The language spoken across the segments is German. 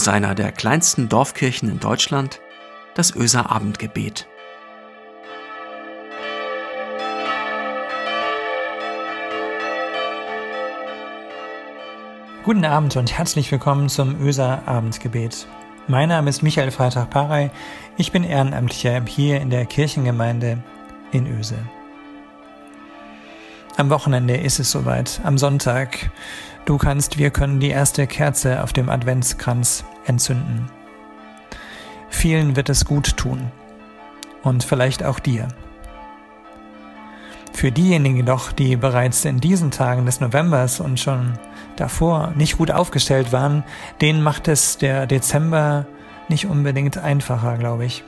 aus einer der kleinsten Dorfkirchen in Deutschland, das Öser Abendgebet. Guten Abend und herzlich willkommen zum Öser Abendgebet. Mein Name ist Michael Freitag-Parey. Ich bin Ehrenamtlicher hier in der Kirchengemeinde in Öse. Am Wochenende ist es soweit, am Sonntag. Du kannst, wir können die erste Kerze auf dem Adventskranz entzünden. Vielen wird es gut tun. Und vielleicht auch dir. Für diejenigen jedoch, die bereits in diesen Tagen des Novembers und schon davor nicht gut aufgestellt waren, denen macht es der Dezember nicht unbedingt einfacher, glaube ich.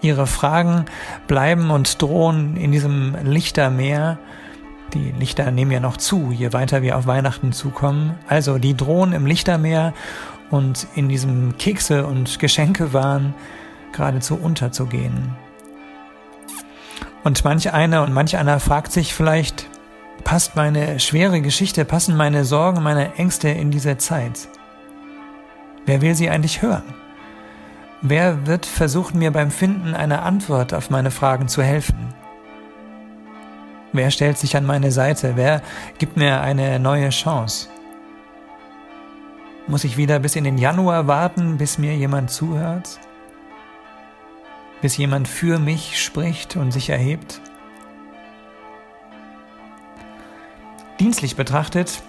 Ihre Fragen bleiben und drohen in diesem Lichtermeer. Die Lichter nehmen ja noch zu, je weiter wir auf Weihnachten zukommen. Also die drohen im Lichtermeer und in diesem Kekse- und Geschenkewahn geradezu unterzugehen. Und manch einer und manch einer fragt sich vielleicht, passt meine schwere Geschichte, passen meine Sorgen, meine Ängste in diese Zeit? Wer will sie eigentlich hören? Wer wird versuchen, mir beim Finden einer Antwort auf meine Fragen zu helfen? Wer stellt sich an meine Seite? Wer gibt mir eine neue Chance? Muss ich wieder bis in den Januar warten, bis mir jemand zuhört? Bis jemand für mich spricht und sich erhebt? Dienstlich betrachtet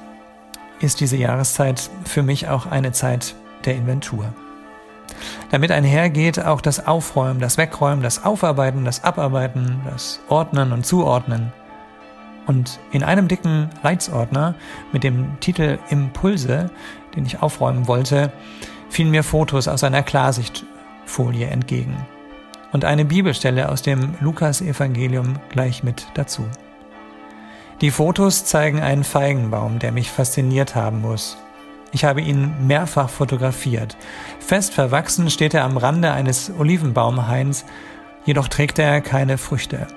ist diese Jahreszeit für mich auch eine Zeit der Inventur. Damit einhergeht auch das Aufräumen, das Wegräumen, das Aufarbeiten, das Abarbeiten, das Ordnen und Zuordnen. Und in einem dicken Leitsordner mit dem Titel Impulse, den ich aufräumen wollte, fielen mir Fotos aus einer Klarsichtfolie entgegen. Und eine Bibelstelle aus dem Lukas-Evangelium gleich mit dazu. Die Fotos zeigen einen Feigenbaum, der mich fasziniert haben muss. Ich habe ihn mehrfach fotografiert. Fest verwachsen steht er am Rande eines Olivenbaumhains, jedoch trägt er keine Früchte.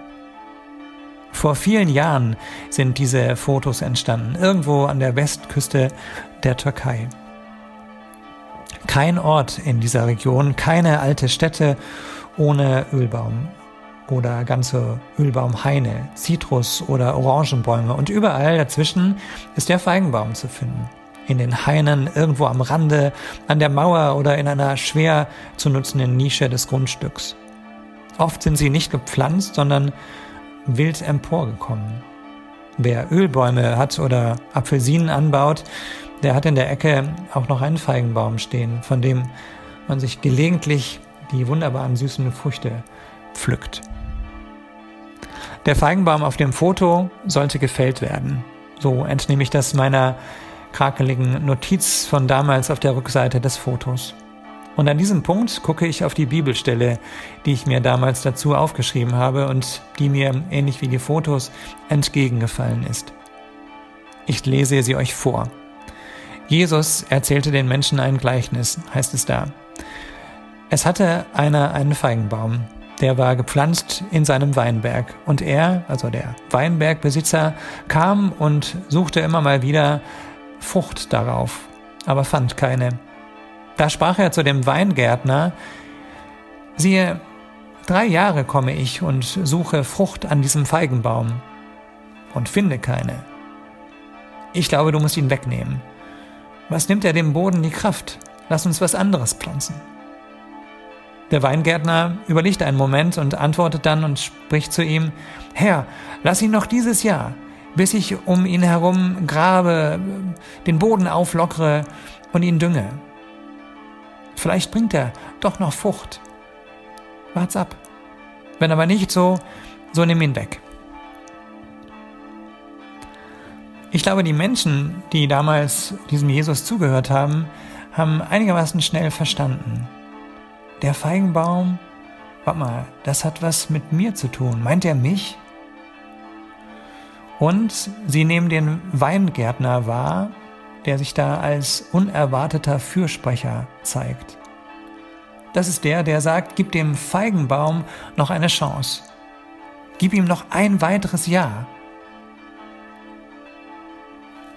Vor vielen Jahren sind diese Fotos entstanden, irgendwo an der Westküste der Türkei. Kein Ort in dieser Region, keine alte Stätte ohne Ölbaum oder ganze Ölbaumhaine, Zitrus- oder Orangenbäume und überall dazwischen ist der Feigenbaum zu finden. In den Hainen, irgendwo am Rande, an der Mauer oder in einer schwer zu nutzenden Nische des Grundstücks. Oft sind sie nicht gepflanzt, sondern wild emporgekommen. Wer Ölbäume hat oder Apfelsinen anbaut, der hat in der Ecke auch noch einen Feigenbaum stehen, von dem man sich gelegentlich die wunderbaren süßen Früchte pflückt. Der Feigenbaum auf dem Foto sollte gefällt werden. So entnehme ich das meiner krakeligen Notiz von damals auf der Rückseite des Fotos. Und an diesem Punkt gucke ich auf die Bibelstelle, die ich mir damals dazu aufgeschrieben habe und die mir, ähnlich wie die Fotos, entgegengefallen ist. Ich lese sie euch vor. Jesus erzählte den Menschen ein Gleichnis, heißt es da. Es hatte einer einen Feigenbaum, der war gepflanzt in seinem Weinberg. Und er, also der Weinbergbesitzer, kam und suchte immer mal wieder Frucht darauf, aber fand keine. Da sprach er zu dem Weingärtner, siehe, drei Jahre komme ich und suche Frucht an diesem Feigenbaum und finde keine. Ich glaube, du musst ihn wegnehmen. Was nimmt er dem Boden die Kraft? Lass uns was anderes pflanzen. Der Weingärtner überlegt einen Moment und antwortet dann und spricht zu ihm, Herr, lass ihn noch dieses Jahr, bis ich um ihn herum grabe, den Boden auflockere und ihn dünge. Vielleicht bringt er doch noch Frucht. Wart's ab. Wenn aber nicht so, so nimm ihn weg. Ich glaube, die Menschen, die damals diesem Jesus zugehört haben, haben einigermaßen schnell verstanden, der Feigenbaum, warte mal, das hat was mit mir zu tun. Meint er mich? Und sie nehmen den Weingärtner wahr, der sich da als unerwarteter Fürsprecher zeigt. Das ist der, der sagt, gib dem Feigenbaum noch eine Chance. Gib ihm noch ein weiteres Jahr.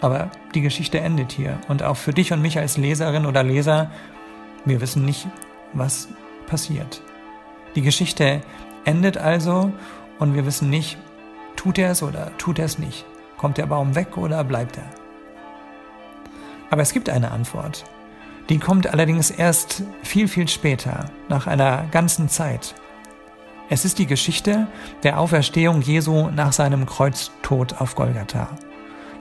Aber die Geschichte endet hier. Und auch für dich und mich als Leserin oder Leser Wir wissen nicht, was passiert. Die Geschichte endet also und wir wissen nicht, tut er es oder tut er es nicht. Kommt der Baum weg oder bleibt er? Aber es gibt eine Antwort. Die kommt allerdings erst viel, viel später, nach einer ganzen Zeit. Es ist die Geschichte der Auferstehung Jesu nach seinem Kreuztod auf Golgatha.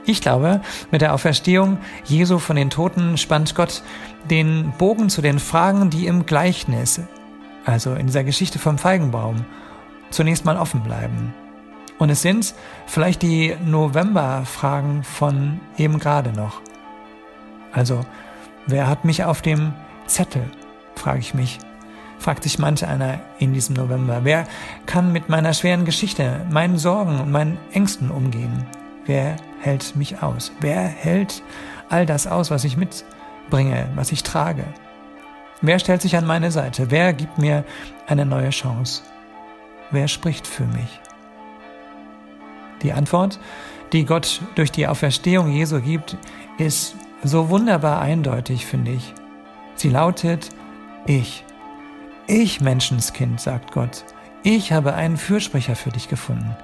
Ich glaube, mit der Auferstehung Jesu von den Toten spannt Gott den Bogen zu den Fragen, die im Gleichnis, also in dieser Geschichte vom Feigenbaum, zunächst mal offen bleiben. Und es sind vielleicht die November-Fragen von eben gerade noch. Also, wer hat mich auf dem Zettel, frage ich mich fragt sich manch einer in diesem November. Wer kann mit meiner schweren Geschichte, meinen Sorgen und meinen Ängsten umgehen? Wer hält mich aus? Wer hält all das aus, was ich mitbringe, was ich trage? Wer stellt sich an meine Seite? Wer gibt mir eine neue Chance? Wer spricht für mich? Die Antwort, die Gott durch die Auferstehung Jesu gibt, ist so wunderbar eindeutig, finde ich. Sie lautet, ich. Ich, Menschenskind, sagt Gott, ich habe einen Fürsprecher für dich gefunden.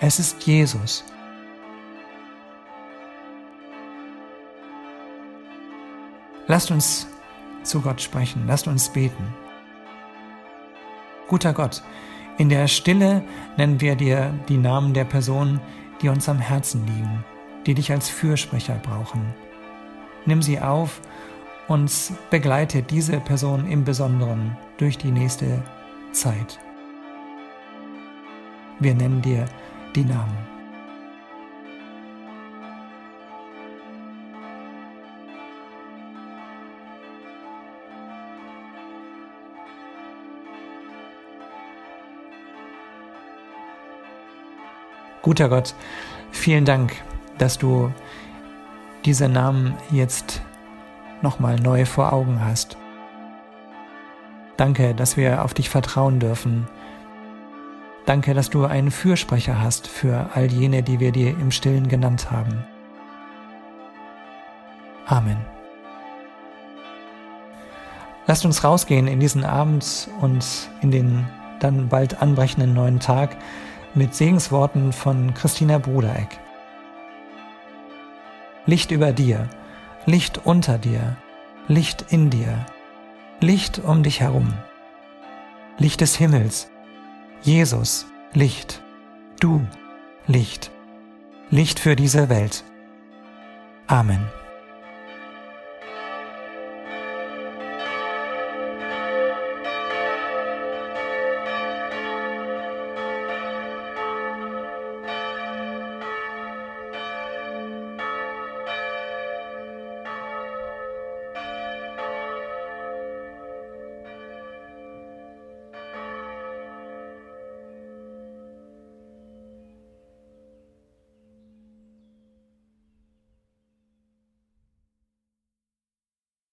Es ist Jesus. Lasst uns zu Gott sprechen, lasst uns beten. Guter Gott, in der Stille nennen wir dir die Namen der Personen, die uns am Herzen liegen, die dich als Fürsprecher brauchen. Nimm sie auf und begleite diese Person im Besonderen durch die nächste Zeit. Wir nennen dir die Namen. Guter Gott, vielen Dank, dass du diese Namen jetzt nochmal neu vor Augen hast. Danke, dass wir auf dich vertrauen dürfen. Danke, dass du einen Fürsprecher hast für all jene, die wir dir im stillen genannt haben. Amen. Lasst uns rausgehen in diesen Abend und in den dann bald anbrechenden neuen Tag mit Segensworten von Christina Brudereck. Licht über dir, Licht unter dir, Licht in dir, Licht um dich herum, Licht des Himmels, Jesus, Licht, du, Licht, Licht für diese Welt. Amen.